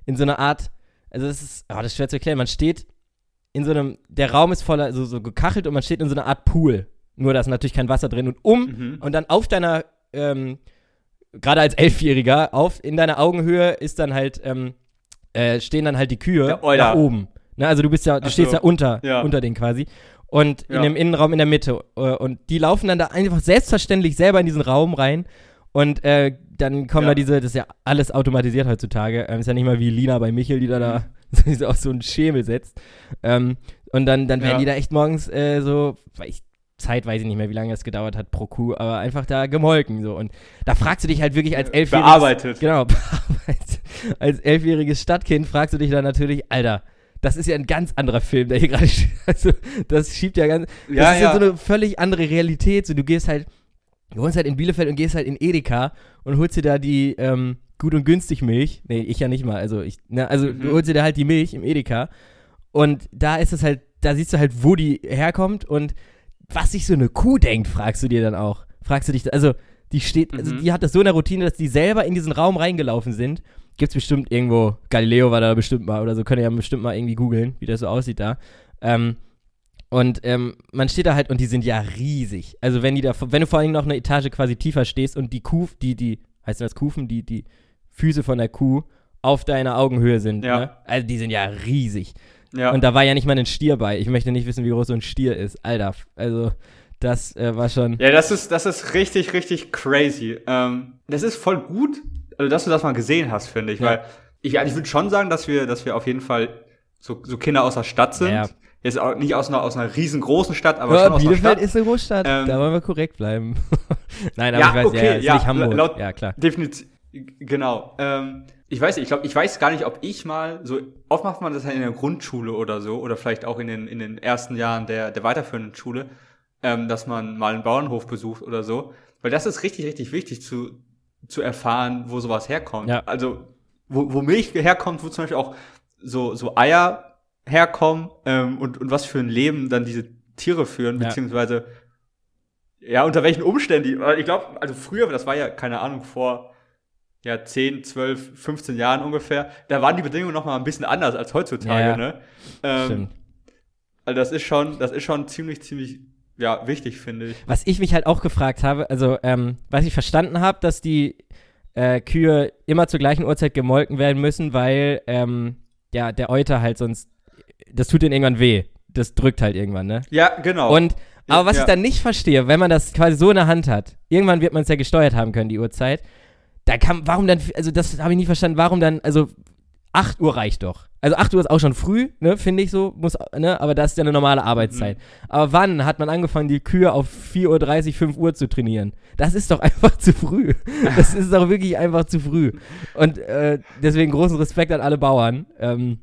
in so einer Art, also das ist, oh, das ist schwer zu erklären, man steht in so einem, der Raum ist voller, so, so gekachelt und man steht in so einer Art Pool. Nur da ist natürlich kein Wasser drin und um Mhm. und dann auf deiner, ähm, gerade als Elfjähriger, auf, in deiner Augenhöhe ist dann halt, ähm, äh, stehen dann halt die Kühe Der Euler. nach oben. Ne, also du bist ja, du Ach stehst so. ja unter, Ja. unter denen quasi. Und in Ja. dem Innenraum in der Mitte. Äh, Und die laufen dann da einfach selbstverständlich selber in diesen Raum rein. Und äh, dann kommen Ja. da diese, das ist ja alles automatisiert heutzutage. Ähm, ist ja nicht mal wie Lina bei Michel, die da, da so auf so einen Schemel setzt. Ähm, und dann, dann werden Ja. die da echt morgens äh, so, weil ich, Zeit weiß ich nicht mehr, wie lange das gedauert hat pro Kuh, aber einfach da gemolken so. Und da fragst du dich halt wirklich als elfjähriges Bearbeitet. Genau, bearbeitet. als elfjähriges Stadtkind fragst du dich dann natürlich, Alter, das ist ja ein ganz anderer Film, der hier gerade, also das schiebt ja ganz, das Ja, ist ja ja. so eine völlig andere Realität. So, du gehst halt, du wohnst halt in Bielefeld und gehst halt in Edeka und holst dir da die ähm, gut und günstig Milch. Nee, ich ja nicht mal. Also ich, ne, also Mhm. du holst dir da halt die Milch im Edeka und da ist es halt, da siehst du halt, wo die herkommt und was sich so eine Kuh denkt, fragst du dir dann auch. Fragst du dich, also die steht, also Mhm. die hat das so in der Routine, dass die selber in diesen Raum reingelaufen sind. Gibt's bestimmt irgendwo, Galileo war da bestimmt mal oder so, könnt ihr ja bestimmt mal irgendwie googeln, wie das so aussieht da. Ähm, und ähm, man steht da halt und die sind ja riesig. Also wenn die da, wenn du vor allem noch eine Etage quasi tiefer stehst und die Kuh, die, die, heißt das Kufen, die, die Füße von der Kuh auf deiner Augenhöhe sind, Ja. ne? Also die sind ja riesig. Ja. Und da war ja nicht mal ein Stier bei. Ich möchte nicht wissen, wie groß so ein Stier ist. Alter, also das äh, war schon. Ja, das ist, das ist richtig, richtig crazy. Ähm, das ist voll gut, also, dass du das mal gesehen hast, finde ich. Ja. Weil ich, ich würde schon sagen, dass wir, dass wir auf jeden Fall so, so Kinder aus der Stadt sind. Ja. Jetzt auch nicht aus einer, aus einer riesengroßen Stadt, aber Ja, schon aus einer Bielefeld Stadt. ist eine Großstadt. Ähm, da wollen wir korrekt bleiben. Nein, aber Ja, ich weiß, okay, ja, ist ja, nicht Hamburg. laut- ja, klar. Definitiv, genau. Ähm, ich weiß nicht, ich glaube, ich weiß gar nicht, ob ich mal, so oft macht man das halt in der Grundschule oder so, oder vielleicht auch in den, in den ersten Jahren der, der weiterführenden Schule, ähm, dass man mal einen Bauernhof besucht oder so. Weil das ist richtig, richtig wichtig zu, zu erfahren, wo sowas herkommt. Ja. Also, wo, wo Milch herkommt, wo zum Beispiel auch so, so Eier herkommen ähm, und, und was für ein Leben dann diese Tiere führen, Ja. beziehungsweise ja, unter welchen Umständen die. Ich glaube, also früher, das war ja, keine Ahnung, vor ja, 10, 12, 15 Jahren ungefähr, da waren die Bedingungen noch mal ein bisschen anders als heutzutage, Ja, ne? Ähm, Stimmt. also das ist schon, das ist schon ziemlich, ziemlich, ja, wichtig, finde ich. Was ich mich halt auch gefragt habe, also, ähm, was ich verstanden habe, dass die äh, Kühe immer zur gleichen Uhrzeit gemolken werden müssen, weil, ähm, ja, der Euter halt sonst, das tut denen irgendwann weh. Das drückt halt irgendwann, ne? Ja, genau. Und, aber was Ja. ich dann nicht verstehe, wenn man das quasi so in der Hand hat, irgendwann wird man es ja gesteuert haben können, die Uhrzeit, da kann, warum dann, also das habe ich nie verstanden, warum dann, also 8 Uhr reicht doch. Also 8 Uhr ist auch schon früh, ne, finde ich so, muss, ne, aber das ist ja eine normale Arbeitszeit. Aber wann hat man angefangen, die Kühe auf 4.30 Uhr, 5 Uhr zu trainieren? Das ist doch einfach zu früh. Das ist doch wirklich einfach zu früh. Und äh, deswegen großen Respekt an alle Bauern. Ähm,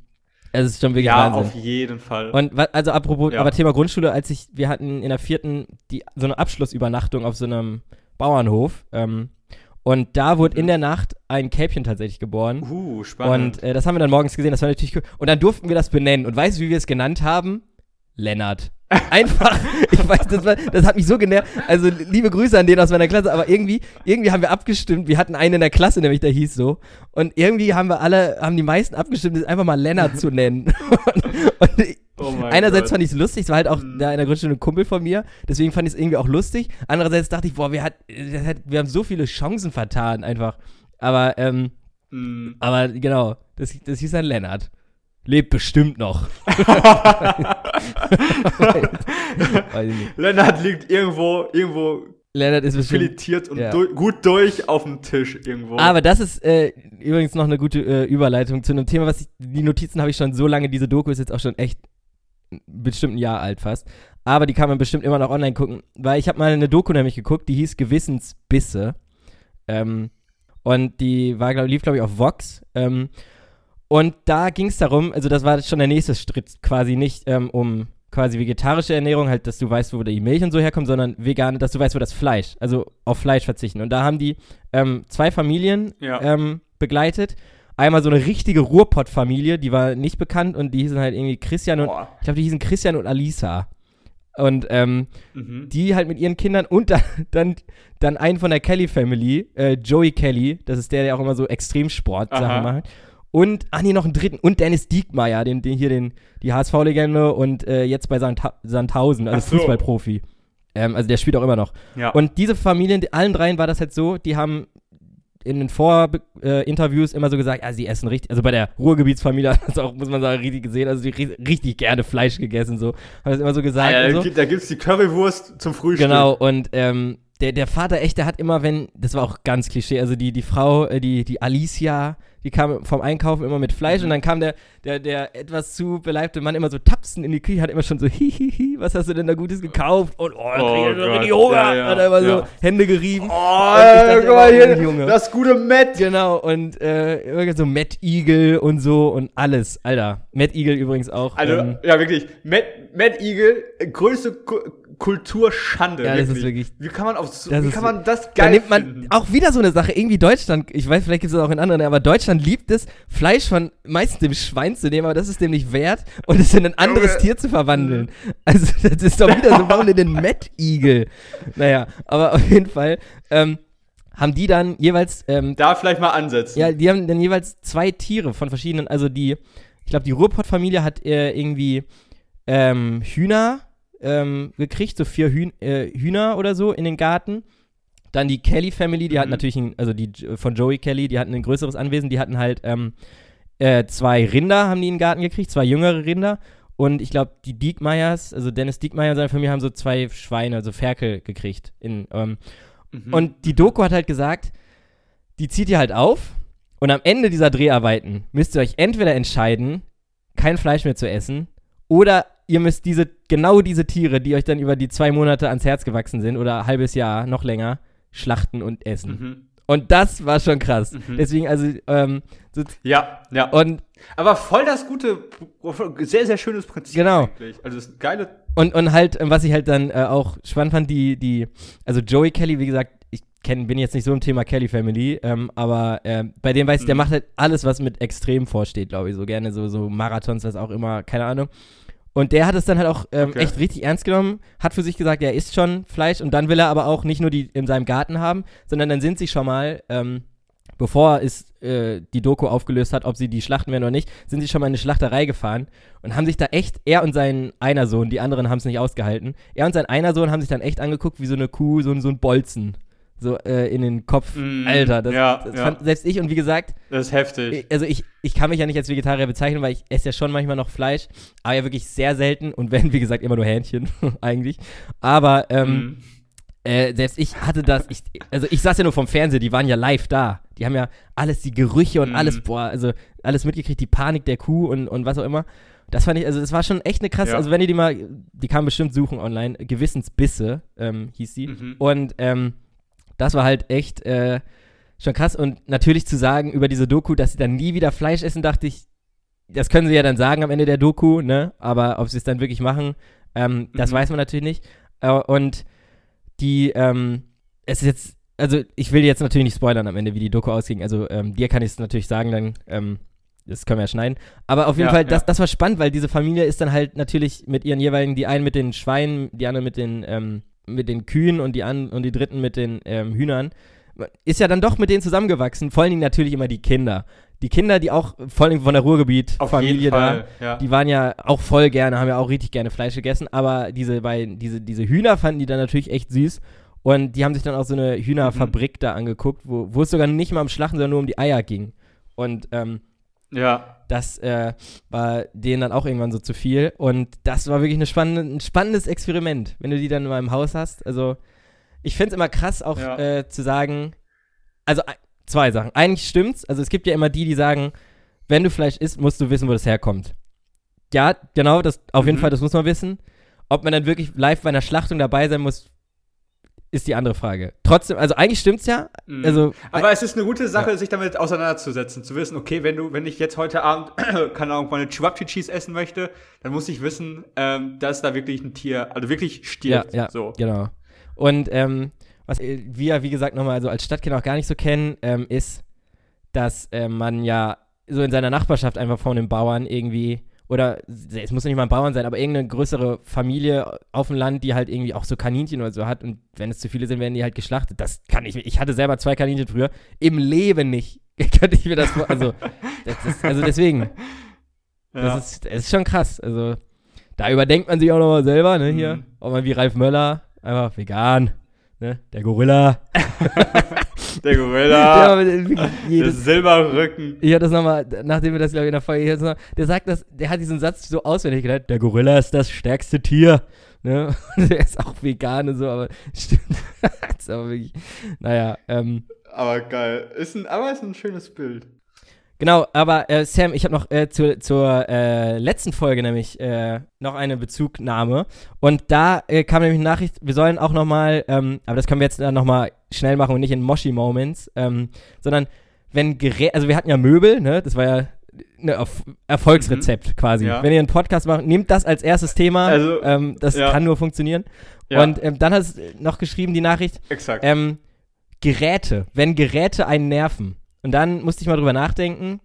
es ist schon wirklich ja, Wahnsinn. auf jeden Fall. Und also apropos, Ja. aber Thema Grundschule, als ich, wir hatten in der vierten die, so eine Abschlussübernachtung auf so einem Bauernhof. Ähm, und da wurde in der Nacht ein Kälbchen tatsächlich geboren. uh, spannend. Und äh, das haben wir dann morgens gesehen, das war natürlich cool. Und dann durften wir das benennen. Und weißt du, wie wir es genannt haben? Lennart. Einfach, ich weiß, das, war, das hat mich so genervt. Also liebe Grüße an den aus meiner Klasse, aber irgendwie, irgendwie haben wir abgestimmt. Wir hatten einen in der Klasse, nämlich der hieß so. Und irgendwie haben wir alle, haben die meisten abgestimmt, das einfach mal Lennart zu nennen. und, und oh Einerseits Gott. fand ich es lustig, es war halt auch Mhm. da in der Grundschule ein Kumpel von mir, deswegen fand ich es irgendwie auch lustig. Andererseits dachte ich, boah, wir, hat, hat, wir haben so viele Chancen vertan einfach. Aber, ähm, Mm. aber genau, das, das hieß dann Lennart. Lebt bestimmt noch. Weiß ich nicht. Lennart liegt irgendwo, irgendwo Lennart ist bestimmt. filetiert und ja. du gut durch auf dem Tisch irgendwo. Aber das ist äh, übrigens noch eine gute äh, Überleitung zu einem Thema, was ich, die Notizen habe ich schon so lange, diese Doku ist jetzt auch schon echt bestimmt ein Jahr alt fast. Aber die kann man bestimmt immer noch online gucken, weil ich habe mal eine Doku nämlich geguckt, die hieß Gewissensbisse. Ähm, und die war, glaub, lief, glaube ich, auf Vox. Ähm, und da ging es darum, also das war schon der nächste Schritt, quasi nicht ähm, um quasi vegetarische Ernährung, halt, dass du weißt, wo die Milch und so herkommt, sondern vegane, dass du weißt, wo das Fleisch, also auf Fleisch verzichten. Und da haben die ähm, zwei Familien Ja. ähm, begleitet. Einmal so eine richtige Ruhrpott-Familie, die war nicht bekannt und die hießen halt irgendwie Christian und, Boah. ich glaube, die hießen Christian und Alisa. Und ähm, Mhm. die halt mit ihren Kindern und dann, dann, dann einen von der Kelly Family, äh, Joey Kelly, das ist der, der auch immer so. Extremsport-Sachen macht. Und, ach nee, noch einen dritten. Und Dennis Diekmeyer, den, den hier, den, die HSV-Legende und äh, jetzt bei Sandha Sandhausen, also so. Fußballprofi. Ähm, also der spielt auch immer noch. Ja. Und diese Familien, allen dreien war das halt so, die haben in den Vorinterviews äh, immer so gesagt, ja, sie essen richtig, also bei der Ruhrgebietsfamilie hat das auch, muss man sagen, richtig gesehen, also die ri- richtig gerne Fleisch gegessen, so. Haben das immer so gesagt. Ah, ja, so. gibt- da gibt's die Currywurst zum Frühstück. Genau, und ähm, der, der Vater echt, der hat immer, wenn, das war auch ganz Klischee, also die, die Frau, äh, die, die Alicia, die kam vom Einkaufen immer mit Fleisch und dann kam der, der, der etwas zu beleibte Mann immer so tapsen in die Küche, hat immer schon so, hihihi, was hast du denn da Gutes gekauft? Und oh, da Oh krieg ich so richtig Hunger. ja, ja, hat er immer so ja. Hände gerieben. Oh, dachte guck mal immer, hier, Junge. das gute Matt. Genau, und äh, so Matt Eagle und so und alles, Alter. Matt Eagle übrigens auch. Also, ähm, ja, wirklich. Matt, Matt Eagle, größte Kulturschande. Ja, das wirklich. ist wirklich- Wie kann man auf so, das wie kann man das Da geil nimmt man finden? auch wieder so eine Sache, irgendwie Deutschland, ich weiß, vielleicht gibt es das auch in anderen, aber Deutschland liebt es, Fleisch von meistens dem Schwein zu nehmen, aber das ist dem nicht wert und es in ein anderes. Tier zu verwandeln. Also das ist doch wieder so, warum denn den Eagle? Naja, aber auf jeden Fall ähm, haben die dann jeweils, ähm, Da vielleicht mal ansetzen. ja, die haben dann jeweils zwei Tiere von verschiedenen, also die, ich glaube, die Ruhrpott-Familie hat äh, irgendwie ähm, Hühner ähm, gekriegt, so vier Hühn, äh, Hühner oder so in den Garten. Dann die Kelly Family, die hat Mhm. natürlich, ein, also die von Joey Kelly, die hatten ein größeres Anwesen, die hatten halt ähm, äh, zwei Rinder, haben die in den Garten gekriegt, zwei jüngere Rinder. Und ich glaube, die Diekmeyers, also Dennis Diekmeyer und seine Familie haben so zwei Schweine, also Ferkel gekriegt. In, ähm, Mhm. und die Doku hat halt gesagt, die zieht ihr halt auf und am Ende dieser Dreharbeiten müsst ihr euch entweder entscheiden, kein Fleisch mehr zu essen oder ihr müsst diese, genau diese Tiere, die euch dann über die zwei Monate ans Herz gewachsen sind oder ein halbes Jahr, noch länger, schlachten und essen. Mhm. Und das war schon krass. Deswegen, also, ähm, so, Ja, ja. und, Aber voll das gute, sehr, sehr schönes Prinzip Genau. eigentlich. Also das geile. und, und halt, ähm, was ich halt dann äh, auch spannend fand, die, die, also Joey Kelly, wie gesagt, ich kenn, bin jetzt nicht so im Thema Kelly Family, ähm, aber äh, bei dem weiß ich, der Mhm. macht halt alles, was mit extrem vorsteht, glaube ich, so gerne, so, so Marathons, was auch immer, keine Ahnung. Und der hat es dann halt auch ähm, Okay. echt richtig ernst genommen, hat für sich gesagt, er isst schon Fleisch und dann will er aber auch nicht nur die in seinem Garten haben, sondern dann sind sie schon mal, ähm, bevor es äh, die Doku aufgelöst hat, ob sie die schlachten werden oder nicht, sind sie schon mal in eine Schlachterei gefahren und haben sich da echt, er und sein einer Sohn, die anderen haben es nicht ausgehalten, er und sein einer Sohn haben sich dann echt angeguckt, wie so eine Kuh, so, so ein Bolzen, so äh, in den Kopf. Mm, Alter, das, ja, das ja. fand selbst ich und wie gesagt, Das ist heftig. ich- also ich, ich kann mich ja nicht als Vegetarier bezeichnen, weil ich esse ja schon manchmal noch Fleisch, aber ja wirklich sehr selten und wenn, wie gesagt, immer nur Hähnchen eigentlich. Aber ähm, Mhm. äh, selbst ich hatte das, ich, also ich saß ja nur vom Fernseher, die waren ja live da. Die haben ja alles, die Gerüche und Mhm. alles, boah, also alles mitgekriegt, die Panik der Kuh und, und was auch immer. Das fand ich, also das war schon echt eine krasse, Ja. also wenn ihr die mal, die kann man bestimmt suchen online, Gewissensbisse ähm, hieß sie. Mhm. Und ähm, das war halt echt äh, schon krass. Und natürlich zu sagen über diese Doku, dass sie dann nie wieder Fleisch essen, dachte ich, das können sie ja dann sagen am Ende der Doku, ne? Aber ob sie es dann wirklich machen, ähm, das Mhm. weiß man natürlich nicht. Äh, und die, ähm, es ist jetzt, also ich will jetzt natürlich nicht spoilern am Ende, wie die Doku ausging. Also ähm, dir kann ich es natürlich sagen, dann, ähm, das können wir ja schneiden. Aber auf jeden Ja, Fall, das, ja. das war spannend, weil diese Familie ist dann halt natürlich mit ihren jeweiligen, die einen mit den Schweinen, die anderen mit den, ähm, mit den Kühen und die, an, und die dritten mit den ähm, Hühnern. Ist ja dann doch mit denen zusammengewachsen, vor allen Dingen natürlich immer die Kinder. Die Kinder, die auch vor allen Dingen von der Auf Ruhrgebiet-Familie jeden da. Ja. die waren ja auch voll gerne, haben ja auch richtig gerne Fleisch gegessen, aber diese beiden, diese, diese Hühner fanden die dann natürlich echt süß. Und die haben sich dann auch so eine Hühnerfabrik da angeguckt, wo, wo es sogar nicht mal um Schlachten, sondern nur um die Eier ging. Und ähm, ja. Das äh, war denen dann auch irgendwann so zu viel. Und das war wirklich eine spannende, ein spannendes Experiment, wenn du die dann mal im Haus hast. Also, ich finde es immer krass, auch Ja. äh, zu sagen, also ei- zwei Sachen. Eigentlich stimmt's. Also, es gibt ja immer die, die sagen, wenn du Fleisch isst, musst du wissen, wo das herkommt. Ja, genau, das auf jeden Mhm. Fall, das muss man wissen. Ob man dann wirklich live bei einer Schlachtung dabei sein muss, ist die andere Frage. Trotzdem, also eigentlich stimmt's ja. Mhm. Also, Aber es ist eine gute Sache, sich damit auseinanderzusetzen, zu wissen, okay, wenn du, wenn ich jetzt heute Abend, keine Ahnung, meine Chewabchi-Cheese essen möchte, dann muss ich wissen, ähm, dass da wirklich ein Tier, also wirklich stirbt. Ja, ja, So. genau. Und ähm, was wir, wie gesagt, nochmal so als Stadtkind auch gar nicht so kennen, ähm, ist, dass äh, man ja so in seiner Nachbarschaft einfach von einem Bauern irgendwie, oder es muss nicht mal ein Bauern sein, aber irgendeine größere Familie auf dem Land, die halt irgendwie auch so Kaninchen oder so hat und wenn es zu viele sind, werden die halt geschlachtet. Das kann ich, ich hatte selber zwei Kaninchen früher, im Leben nicht. Könnte ich mir das vor, also, das ist, also deswegen, Ja. das, ist, das ist schon krass. Also, da überdenkt man sich auch nochmal selber, ne, hier. Mhm. Ob man wie Ralf Möller, einfach vegan, ne, der Gorilla. Der Gorilla, Der, jedes, Silberrücken. ich hatte das nochmal, nachdem wir das, glaube ich, in der Folge, noch, der sagt das, der hat diesen Satz so auswendig gelernt, der Gorilla ist das stärkste Tier. Ne? Und der ist auch vegan und so, aber stimmt. das ist aber wirklich, naja, ähm, Aber geil. Ist ein, aber ist ein schönes Bild. Genau, aber äh, Sam, ich habe noch äh, zur, zur äh, letzten Folge nämlich äh, noch eine Bezugnahme. Und da äh, kam nämlich eine Nachricht, wir sollen auch noch mal, ähm, aber das können wir jetzt dann noch mal schnell machen und nicht in Moshi-Moments, ähm, sondern wenn Gerät, also wir hatten ja Möbel, ne, das war ja ein Erf Erfolgsrezept quasi. Ja. Wenn ihr einen Podcast macht, nehmt das als erstes Thema, Also, ähm, das ja. kann nur funktionieren. Ja, Und ähm, dann hat es noch geschrieben, die Nachricht, exakt. ähm, Geräte, wenn Geräte einen nerven. Und dann musste ich mal drüber nachdenken.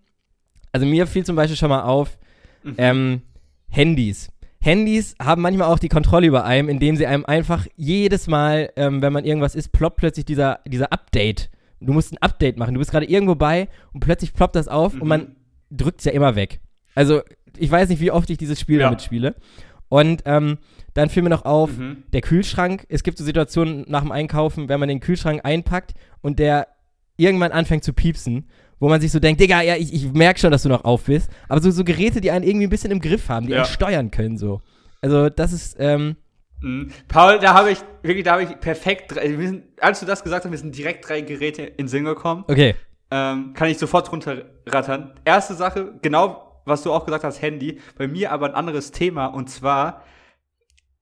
Also mir fiel zum Beispiel schon mal auf, Mhm. ähm, Handys. Handys haben manchmal auch die Kontrolle über einem, indem sie einem einfach jedes Mal, ähm, wenn man irgendwas ist, ploppt plötzlich dieser, dieser Update. Du musst ein Update machen. Du bist gerade irgendwo bei und plötzlich ploppt das auf und Mhm. man drückt es ja immer weg. Also ich weiß nicht, wie oft ich dieses Spiel Ja. damit spiele. Und ähm, dann fiel mir noch auf, Mhm. der Kühlschrank, es gibt so Situationen nach dem Einkaufen, wenn man den Kühlschrank einpackt und der irgendwann anfängt zu piepsen, wo man sich so denkt, Digga, ja, ich, ich merke schon, dass du noch auf bist. Aber so, so Geräte, die einen irgendwie ein bisschen im Griff haben, die Ja. einen steuern können, so. Also, das ist, ähm, Mhm. Paul, da habe ich, wirklich, da habe ich perfekt, wir sind, als du das gesagt hast, mir sind direkt drei Geräte in den Sinn gekommen. okay. ähm, kann ich sofort runterrattern. Erste Sache, genau was du auch gesagt hast, Handy. Bei mir aber ein anderes Thema und zwar,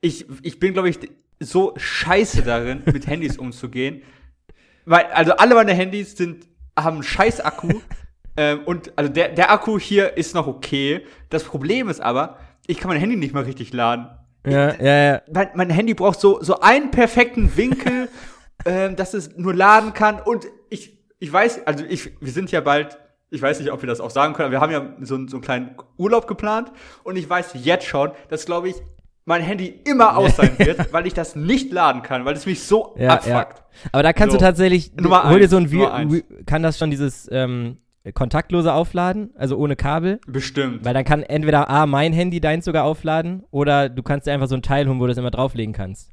ich, ich bin, glaube ich, so scheiße darin, mit Handys umzugehen. Weil, also alle meine Handys sind, haben einen scheiß Akku. ähm, und also der, der Akku hier ist noch okay. Das Problem ist aber, ich kann mein Handy nicht mal richtig laden. Ja, ja, ja. Mein, mein Handy braucht so, so einen perfekten Winkel, ähm, dass es nur laden kann. Und ich, ich weiß, also ich, wir sind ja bald, ich weiß nicht, ob wir das auch sagen können, aber wir haben ja so, einen- so einen kleinen Urlaub geplant. Und ich weiß jetzt schon, dass, glaube ich, mein Handy immer aus sein wird, weil ich das nicht laden kann, weil es mich so Ja, abfuckt. ja. Aber da kannst So. du tatsächlich, du, Nummer hol dir eins, so ein, Nummer eins. Kann das schon dieses ähm, kontaktlose aufladen, also ohne Kabel? Bestimmt. Weil dann kann entweder A, mein Handy deins sogar aufladen oder du kannst dir einfach so ein Teil holen, wo du das immer drauflegen kannst.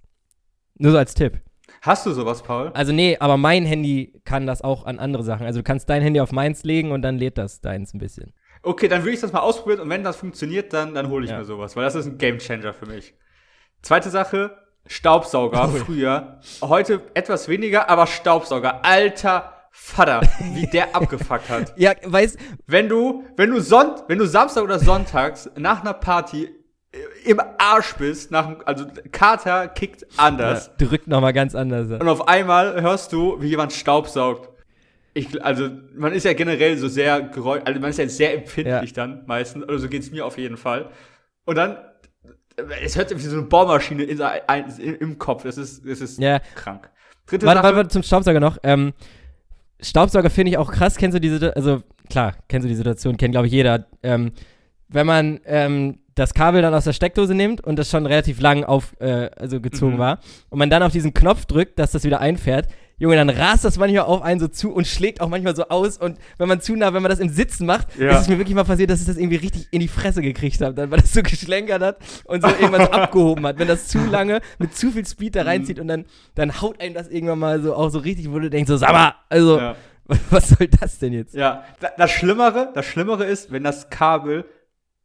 Nur so als Tipp. Hast du sowas, Paul? Also nee, aber mein Handy kann das auch an andere Sachen. Also du kannst dein Handy auf meins legen und dann lädt das deins ein bisschen. Okay, dann würde ich das mal ausprobieren und wenn das funktioniert, dann, dann hole ich Ja. mir sowas, weil das ist ein Gamechanger für mich. Zweite Sache, Staubsauger früher. Heute etwas weniger, aber Staubsauger. Alter Vater, wie der abgefuckt hat. Ja, weißt Wenn du, wenn du Sonn, wenn du Samstag oder Sonntags nach einer Party äh, im Arsch bist, nach, also Kater kickt anders. drückt nochmal ganz anders. Und auf einmal hörst du, wie jemand Staubsaugt. Ich, also, man ist ja generell so sehr geräusch, also man ist ja sehr empfindlich dann meistens, oder so geht's mir auf jeden Fall. Und dann, es hört sich wie so eine Bohrmaschine in, in, im Kopf. Das ist, das ist Ja. krank. Dritte Warte, Sache. warte, warte, zum Staubsauger noch. Ähm, Staubsauger finde ich auch krass. Kennst du diese, also klar, kennst du die Situation, kennt glaube ich jeder. Ähm, wenn man ähm, das Kabel dann aus der Steckdose nimmt und das schon relativ lang auf, äh, also gezogen Mhm. war und man dann auf diesen Knopf drückt, dass das wieder einfährt, Junge, dann rast das manchmal auf einen so zu und schlägt auch manchmal so aus und wenn man zu nah, wenn man das im Sitzen macht, Ja. ist es mir wirklich mal passiert, dass ich das irgendwie richtig in die Fresse gekriegt habe, dann weil das so geschlenkert hat und so irgendwann so abgehoben hat. Wenn das zu lange mit zu viel Speed Mhm. da reinzieht und dann, dann haut einem das irgendwann mal so auch so richtig, wo du denkst, so, sag mal, also, ja. was soll das denn jetzt? Ja, da- das Schlimmere, das Schlimmere ist, wenn das Kabel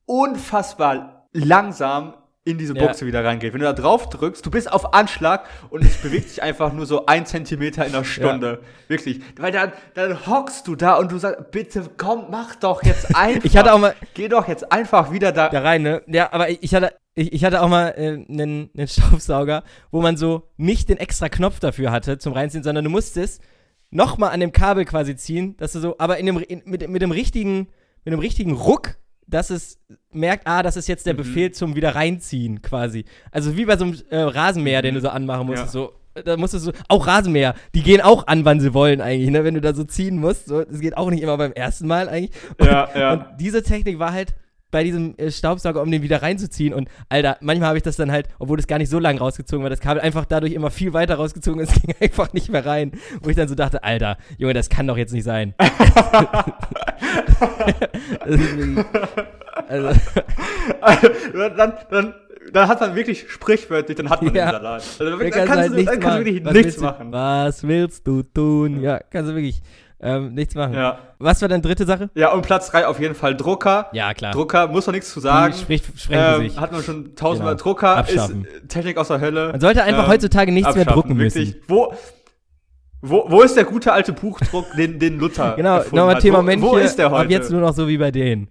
unfassbar langsam in diese Ja. Buchse wieder reingeht. Wenn du da drauf drückst, du bist auf Anschlag und es bewegt sich einfach nur so ein Zentimeter in der Stunde. Wirklich. Weil dann, dann hockst du da und du sagst, bitte komm, mach doch jetzt einfach. Ich hatte auch mal, Geh doch jetzt einfach wieder da. da rein, ne? Ja, aber ich, ich hatte, ich, ich hatte auch mal äh, einen, einen Staubsauger, wo man so nicht den extra Knopf dafür hatte zum Reinziehen, sondern du musstest nochmal an dem Kabel quasi ziehen, dass du so, aber in dem, in, mit, mit dem richtigen, mit dem richtigen Ruck, dass es merkt, ah, das ist jetzt der Mhm. Befehl zum wieder reinziehen quasi. Also wie bei so einem äh, Rasenmäher, den du so anmachen musstest, Ja. so. Da musstest du, auch Rasenmäher, die gehen auch an, wann sie wollen eigentlich, ne? Wenn du da so ziehen musst, so, das geht auch nicht immer beim ersten Mal eigentlich. Ja, ja. Und diese Technik war halt bei diesem äh, Staubsauger, um den wieder reinzuziehen. Und Alter, manchmal habe ich das dann halt, obwohl es gar nicht so lang rausgezogen war, das Kabel einfach dadurch immer viel weiter rausgezogen und es ging einfach nicht mehr rein. Wo ich dann so dachte, Alter, Junge, das kann doch jetzt nicht sein. ist wirklich, also, dann, dann, dann hat man wirklich sprichwörtlich, dann hat man Ja. den Salat. Also, da dann kannst halt du, nichts dann kannst du machen. wirklich Was nichts du- machen. Was willst du tun? Ja, kannst du wirklich ähm, nichts machen. Ja. Was war deine dritte Sache? Ja, und Platz drei auf jeden Fall Drucker. Ja, klar. Drucker, muss man nichts zu sagen. spricht, Ähm, sich. hat man schon tausendmal Genau. Drucker, Abschaffen. ist Technik aus der Hölle. Man sollte einfach Ähm, heutzutage nichts mehr drucken müssen. wirklich. Wo, wo, wo ist der gute alte Buchdruck, den, den Luther Genau, nochmal hat? Thema wo, Mönche. Wo ist der heute? Ab jetzt nur noch so wie bei denen.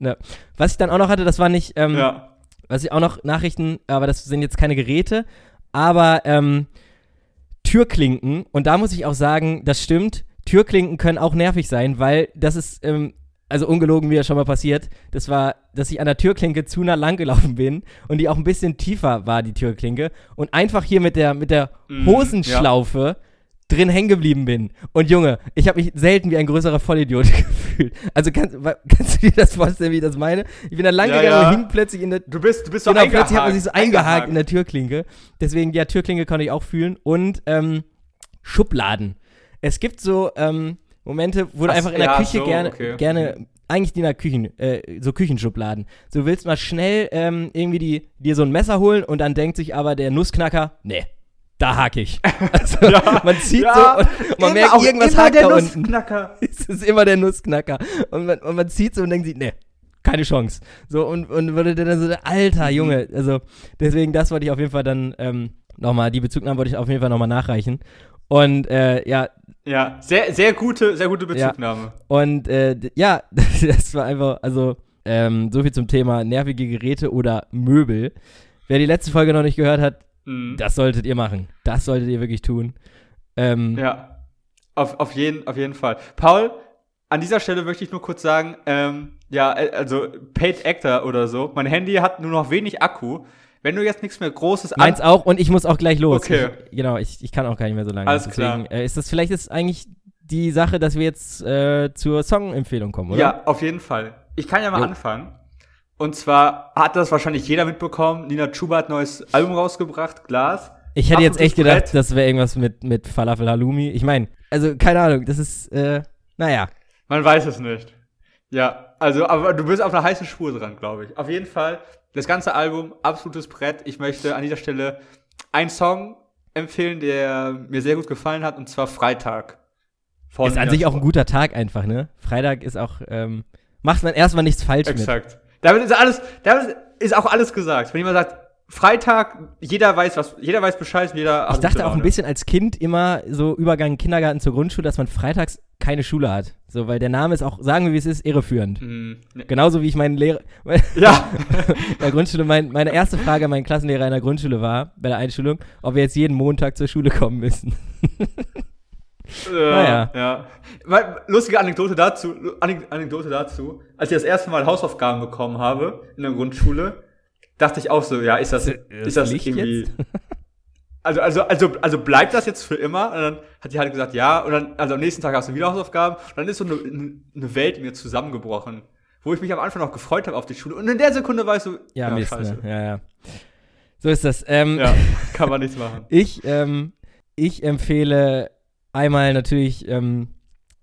Ja. Was ich dann auch noch hatte, das war nicht, ähm, ja. was ich auch noch Nachrichten, aber das sind jetzt keine Geräte, aber ähm, Türklinken. Und da muss ich auch sagen, das stimmt. Türklinken können auch nervig sein, weil das ist, ähm, also ungelogen mir schon mal passiert. Das war, dass ich an der Türklinke zu nah lang gelaufen bin und die auch ein bisschen tiefer war, die Türklinke. Und einfach hier mit der, mit der Mhm, Hosenschlaufe drin hängen geblieben bin. Und Junge, ich habe mich selten wie ein größerer Vollidiot gefühlt. Also kannst, kannst du dir das vorstellen, wie ich das meine? Ich bin da lang Ja, gegangen ja. und hing plötzlich in der Du bist, du bist so genau, eingehakt. plötzlich hat man sich so eingehakt in der Türklinke. Deswegen, ja, Türklinke konnte ich auch fühlen. Und ähm, Schubladen. Es gibt so ähm, Momente, wo du Ach, einfach in der ja, Küche so, gerne, okay. gerne, eigentlich die in der Küchen, äh, so Küchenschubladen. So willst mal schnell ähm, irgendwie die, dir so ein Messer holen und dann denkt sich aber der Nussknacker, nee, da hake ich. Also, man zieht Ja, so und, und man merkt, irgendwas hakt der da unten. Es ist immer der Nussknacker. Und man, und man zieht so und denkt sich, nee, keine Chance. So, und, und würde dann so, alter. Junge, also deswegen, das wollte ich auf jeden Fall dann ähm, nochmal, die Bezugnahme wollte ich auf jeden Fall nochmal nachreichen. Und äh, ja, Ja, sehr, sehr gute, sehr gute Bezugnahme. und äh, ja, das war einfach, also ähm, so viel zum Thema nervige Geräte oder Möbel. Wer die letzte Folge noch nicht gehört hat, Mhm. das solltet ihr machen. Das solltet ihr wirklich tun. Ähm, Ja. Auf, auf, jeden, auf jeden Fall. Paul, an dieser Stelle möchte ich nur kurz sagen, ähm, ja, äh, also Paid Actor oder so, mein Handy hat nur noch wenig Akku. Wenn du jetzt nichts mehr Großes Meins auch und ich muss auch gleich los. Okay. Ich, genau, ich, ich kann auch gar nicht mehr so lange. Alles Deswegen, Äh, ist das vielleicht ist eigentlich die Sache, dass wir jetzt äh, zur Song-Empfehlung kommen, oder? Ja, auf jeden Fall. Ich kann ja mal Jo. anfangen. Und zwar hat das wahrscheinlich jeder mitbekommen. Nina Chuba hat ein neues Album rausgebracht, Glas. Ich hätte jetzt echt gedacht, Brett. das wäre irgendwas mit, mit Falafel Halloumi. Ich meine, also keine Ahnung, das ist, äh, naja. Man weiß es nicht. Ja, also, aber du bist auf einer heißen Spur dran, glaube ich. Auf jeden Fall, das ganze Album, absolutes Brett. Ich möchte an dieser Stelle einen Song empfehlen, der mir sehr gut gefallen hat, und zwar Freitag. Ist an sich auch ein guter Tag einfach, ne? Freitag ist auch, ähm, macht man erstmal nichts falsch mit. Exakt. Damit ist alles, damit ist auch alles gesagt. Wenn jemand sagt, Freitag, jeder weiß was, jeder weiß Bescheid, und jeder Ich dachte auch ein bisschen als Kind immer so Übergang Kindergarten zur Grundschule, dass man freitags keine Schule hat. So, weil der Name ist auch, sagen wir wie es ist, irreführend. Mhm. Genauso wie ich meinen Lehrer, Ja, in der Grundschule, mein, meine erste Frage an meinen Klassenlehrer in der Grundschule war, bei der Einschulung, ob wir jetzt jeden Montag zur Schule kommen müssen. Naja. ja. ja. Weil, Lustige Anekdote dazu, Anek- Anekdote dazu, als ich das erste Mal Hausaufgaben bekommen habe in der Grundschule, dachte ich auch so, ja, ist das, Das ist das Licht irgendwie. jetzt? Also, also, also, also bleibt das jetzt für immer? Und dann hat die halt gesagt, ja, und dann, also am nächsten Tag hast du wieder Hausaufgaben, und dann ist so eine, eine Welt mir zusammengebrochen, wo ich mich am Anfang noch gefreut habe auf die Schule, und in der Sekunde weißt du, Ja, Mist, scheiße. ne? Ja, ja. So ist das. Ähm, Ja, kann man nichts machen. Ich, ähm, ich empfehle einmal natürlich ähm,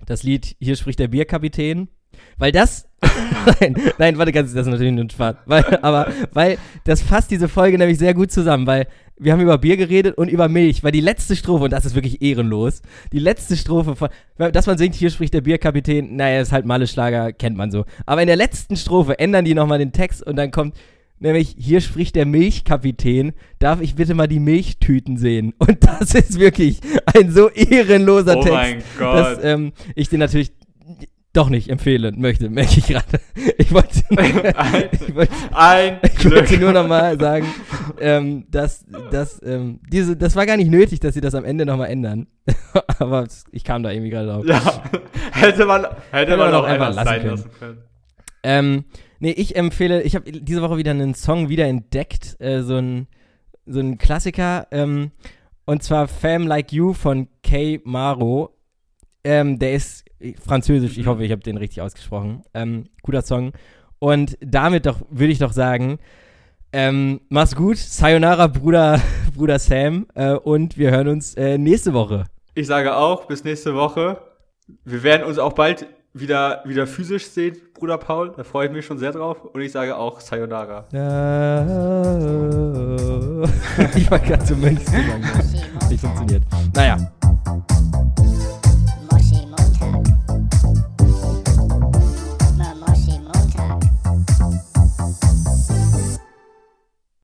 das Lied Hier spricht der Bierkapitän. Weil das. nein, nein, warte, ganz, das ist natürlich nur ein Spaß. Weil, aber, weil das fasst diese Folge nämlich sehr gut zusammen, weil wir haben über Bier geredet und über Milch, weil die letzte Strophe, und das ist wirklich ehrenlos, die letzte Strophe von, dass man singt, hier spricht der Bierkapitän, naja, ist halt Malle-Schlager, kennt man so. Aber in der letzten Strophe ändern die nochmal den Text und dann kommt, nämlich, hier spricht der Milchkapitän, darf ich bitte mal die Milchtüten sehen? Und das ist wirklich ein so ehrenloser Oh Text mein Gott. dass ähm, ich den natürlich doch nicht empfehlen möchte, merke ich gerade. Ich wollte, ich wollte, Ein ich wollte nur noch mal sagen, ähm, dass, dass ähm, diese, das war gar nicht nötig, dass sie das am Ende noch mal ändern. Aber ich kam da irgendwie gerade drauf. Ja, hätte man, hätte man man auch einfach lassen können. lassen können. Ähm, nee, ich empfehle, ich habe diese Woche wieder einen Song wieder entdeckt, äh, so ein so ein Klassiker, ähm, und zwar Fam Like You von Kay Maro. Ähm, der ist französisch, ich hoffe, ich habe den richtig ausgesprochen. Ähm, guter Song. Und damit doch, würde ich doch sagen, ähm, mach's gut, Sayonara, Bruder, Bruder Sam, äh, und wir hören uns äh, nächste Woche. Ich sage auch, bis nächste Woche. Wir werden uns auch bald wieder, wieder physisch sehen, Bruder Paul. Da freue ich mich schon sehr drauf. Und ich sage auch Sayonara. ich war gerade so Mönchsgesang. Nicht funktioniert. Naja.